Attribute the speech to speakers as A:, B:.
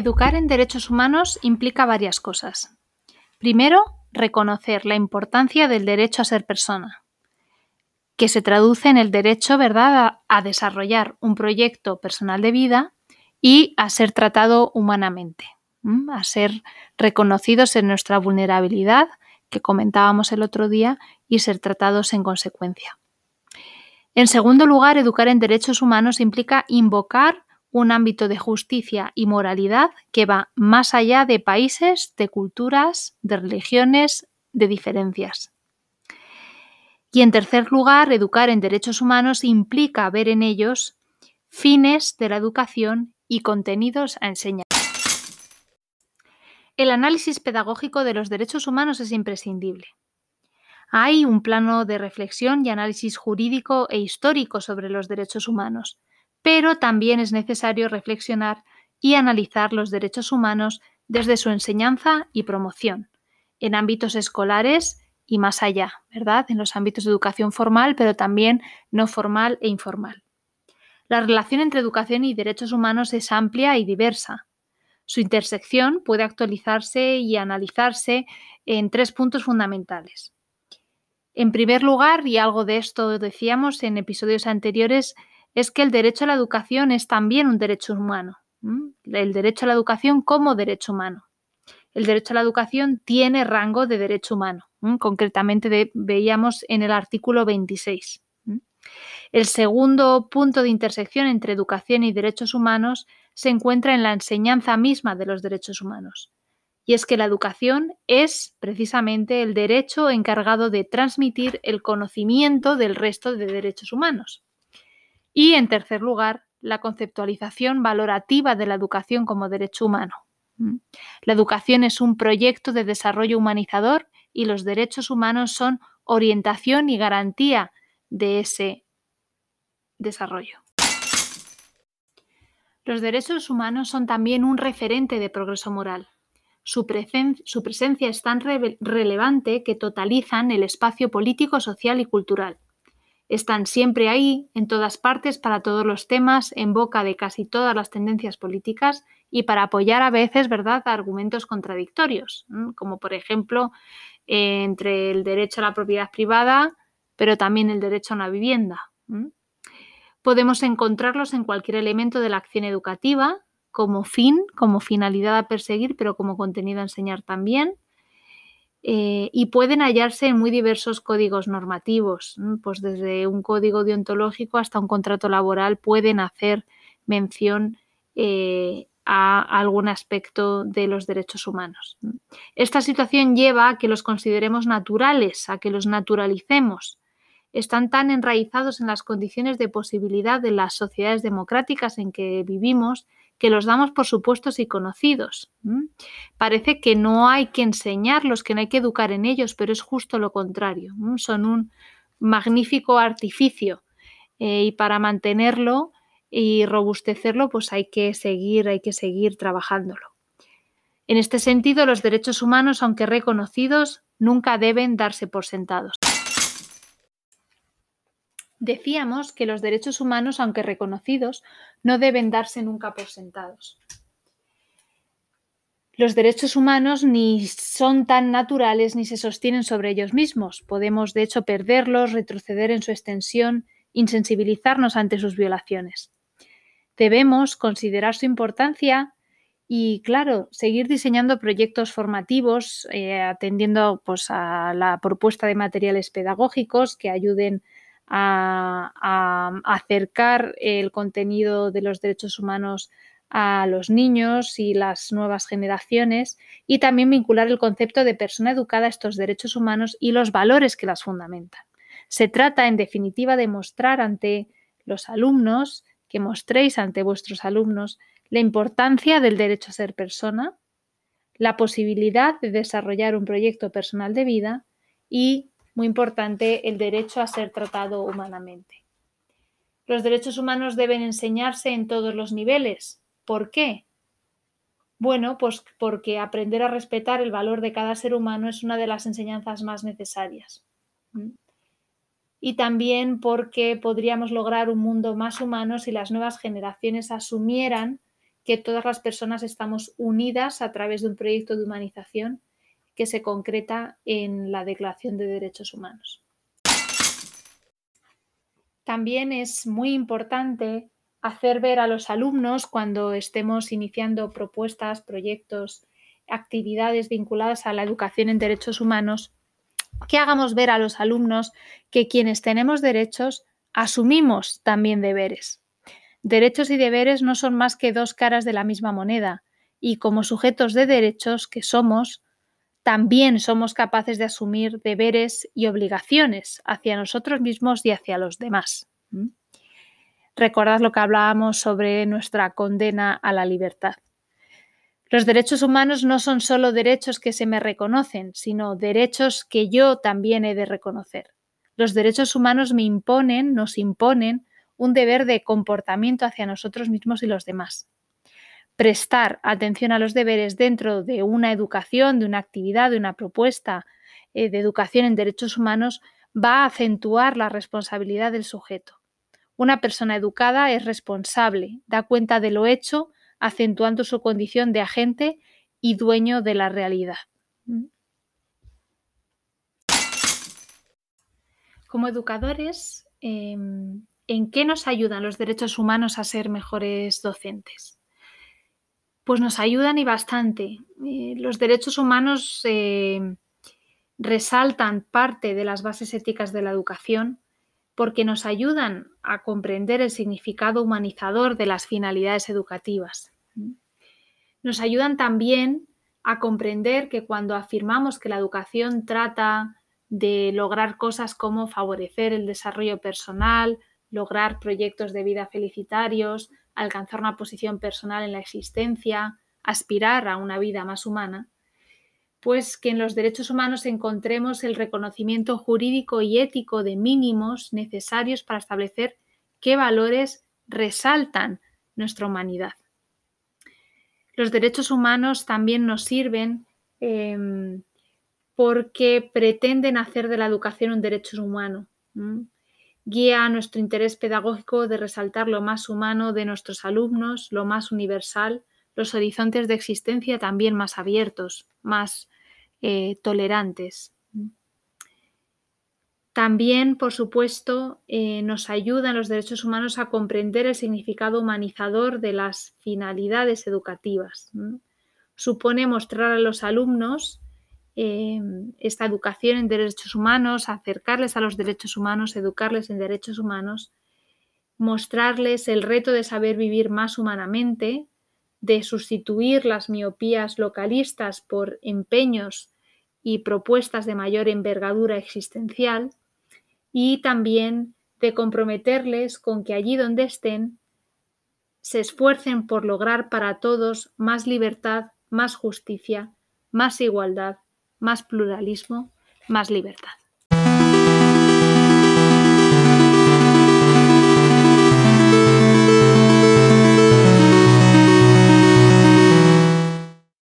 A: educar en derechos humanos implica varias cosas. Primero, reconocer la importancia del derecho a ser persona, que se traduce en el derecho, ¿verdad?, a, desarrollar un proyecto personal de vida y a ser tratado humanamente, a ser reconocidos en nuestra vulnerabilidad, que comentábamos el otro día, y ser tratados en consecuencia. En segundo lugar, educar en derechos humanos implica invocar un ámbito de justicia y moralidad que va más allá de países, de culturas, de religiones, de diferencias. Y en tercer lugar, educar en derechos humanos implica ver en ellos fines de la educación y contenidos a enseñar. El análisis pedagógico de los derechos humanos es imprescindible. Hay un plano de reflexión y análisis jurídico e histórico sobre los derechos humanos, pero también es necesario reflexionar y analizar los derechos humanos desde su enseñanza y promoción, en ámbitos escolares y más allá, ¿verdad? En los ámbitos de educación formal, pero también no formal e informal. La relación entre educación y derechos humanos es amplia y diversa. Su intersección puede actualizarse y analizarse en tres puntos fundamentales. En primer lugar, y algo de esto decíamos en episodios anteriores, es que el derecho a la educación es también un derecho humano. El derecho a la educación como derecho humano. El derecho a la educación tiene rango de derecho humano. Concretamente veíamos en el artículo 26. El segundo punto de intersección entre educación y derechos humanos se encuentra en la enseñanza misma de los derechos humanos. Y es que la educación es precisamente el derecho encargado de transmitir el conocimiento del resto de derechos humanos. Y, en tercer lugar, la conceptualización valorativa de la educación como derecho humano. La educación es un proyecto de desarrollo humanizador y los derechos humanos son orientación y garantía de ese desarrollo. Los derechos humanos son también un referente de progreso moral. Su, presencia es tan relevante que totalizan el espacio político, social y cultural. Están siempre ahí, en todas partes, para todos los temas, en boca de casi todas las tendencias políticas y para apoyar a veces, ¿verdad?, argumentos contradictorios, como por ejemplo entre el derecho a la propiedad privada, pero también el derecho a una vivienda. Podemos encontrarlos en cualquier elemento de la acción educativa, como fin, como finalidad a perseguir, pero como contenido a enseñar también, eh, y pueden hallarse en muy diversos códigos normativos, pues desde un código deontológico hasta un contrato laboral pueden hacer mención eh, a algún aspecto de los derechos humanos. Esta situación lleva a que los consideremos naturales, a que los naturalicemos. Están tan enraizados en las condiciones de posibilidad de las sociedades democráticas en que vivimos que los damos por supuestos y conocidos. Parece que no hay que enseñarlos, que no hay que educar en ellos, pero es justo lo contrario. Son un magnífico artificio eh, y para mantenerlo y robustecerlo, pues hay que seguir, hay que seguir trabajándolo. En este sentido, los derechos humanos, aunque reconocidos, nunca deben darse por sentados. Decíamos que los derechos humanos, aunque reconocidos, no deben darse nunca por sentados. Los derechos humanos ni son tan naturales ni se sostienen sobre ellos mismos. Podemos, de hecho, perderlos, retroceder en su extensión, insensibilizarnos ante sus violaciones. Debemos considerar su importancia y, claro, seguir diseñando proyectos formativos, eh, atendiendo pues, a la propuesta de materiales pedagógicos que ayuden a, acercar el contenido de los derechos humanos a los niños y las nuevas generaciones y también vincular el concepto de persona educada a estos derechos humanos y los valores que las fundamentan. Se trata, en definitiva, de mostrar ante los alumnos, que mostréis ante vuestros alumnos, la importancia del derecho a ser persona, la posibilidad de desarrollar un proyecto personal de vida y muy importante, el derecho a ser tratado humanamente. Los derechos humanos deben enseñarse en todos los niveles. ¿Por qué? Bueno, pues porque aprender a respetar el valor de cada ser humano es una de las enseñanzas más necesarias. Y también porque podríamos lograr un mundo más humano si las nuevas generaciones asumieran que todas las personas estamos unidas a través de un proyecto de humanización que se concreta en la Declaración de Derechos Humanos. También es muy importante hacer ver a los alumnos cuando estemos iniciando propuestas, proyectos, actividades vinculadas a la educación en derechos humanos, que hagamos ver a los alumnos que quienes tenemos derechos asumimos también deberes. Derechos y deberes no son más que dos caras de la misma moneda y como sujetos de derechos que somos, también somos capaces de asumir deberes y obligaciones hacia nosotros mismos y hacia los demás. Recordad lo que hablábamos sobre nuestra condena a la libertad. Los derechos humanos no son solo derechos que se me reconocen, sino derechos que yo también he de reconocer. Los derechos humanos me imponen, nos imponen, un deber de comportamiento hacia nosotros mismos y los demás. Prestar atención a los deberes dentro de una educación, de una actividad, de una propuesta eh, de educación en derechos humanos va a acentuar la responsabilidad del sujeto. Una persona educada es responsable, da cuenta de lo hecho, acentuando su condición de agente y dueño de la realidad. Como educadores, em, ¿en qué nos ayudan los derechos humanos a ser mejores docentes? Pues nos ayudan y bastante. Eh, los derechos humanos em, resaltan parte de las bases éticas de la educación porque nos ayudan a comprender el significado humanizador de las finalidades educativas. Nos ayudan también a comprender que cuando afirmamos que la educación trata de lograr cosas como favorecer el desarrollo personal, lograr proyectos de vida felicitarios, alcanzar una posición personal en la existencia, aspirar a una vida más humana, pues que en los derechos humanos encontremos el reconocimiento jurídico y ético de mínimos necesarios para establecer qué valores resaltan nuestra humanidad. Los derechos humanos también nos sirven em, porque pretenden hacer de la educación un derecho humano. Guía nuestro interés pedagógico de resaltar lo más humano de nuestros alumnos, lo más universal, los horizontes de existencia también más abiertos, más eh, tolerantes. También, por supuesto, eh, nos ayudan los derechos humanos a comprender el significado humanizador de las finalidades educativas. Supone mostrar a los alumnos em, esta educación en derechos humanos, acercarles a los derechos humanos, educarles en derechos humanos, mostrarles el reto de saber vivir más humanamente, de sustituir las miopías localistas por empeños y propuestas de mayor envergadura existencial y también de comprometerles con que allí donde estén se esfuercen por lograr para todos más libertad, más justicia, más igualdad, más pluralismo, más libertad.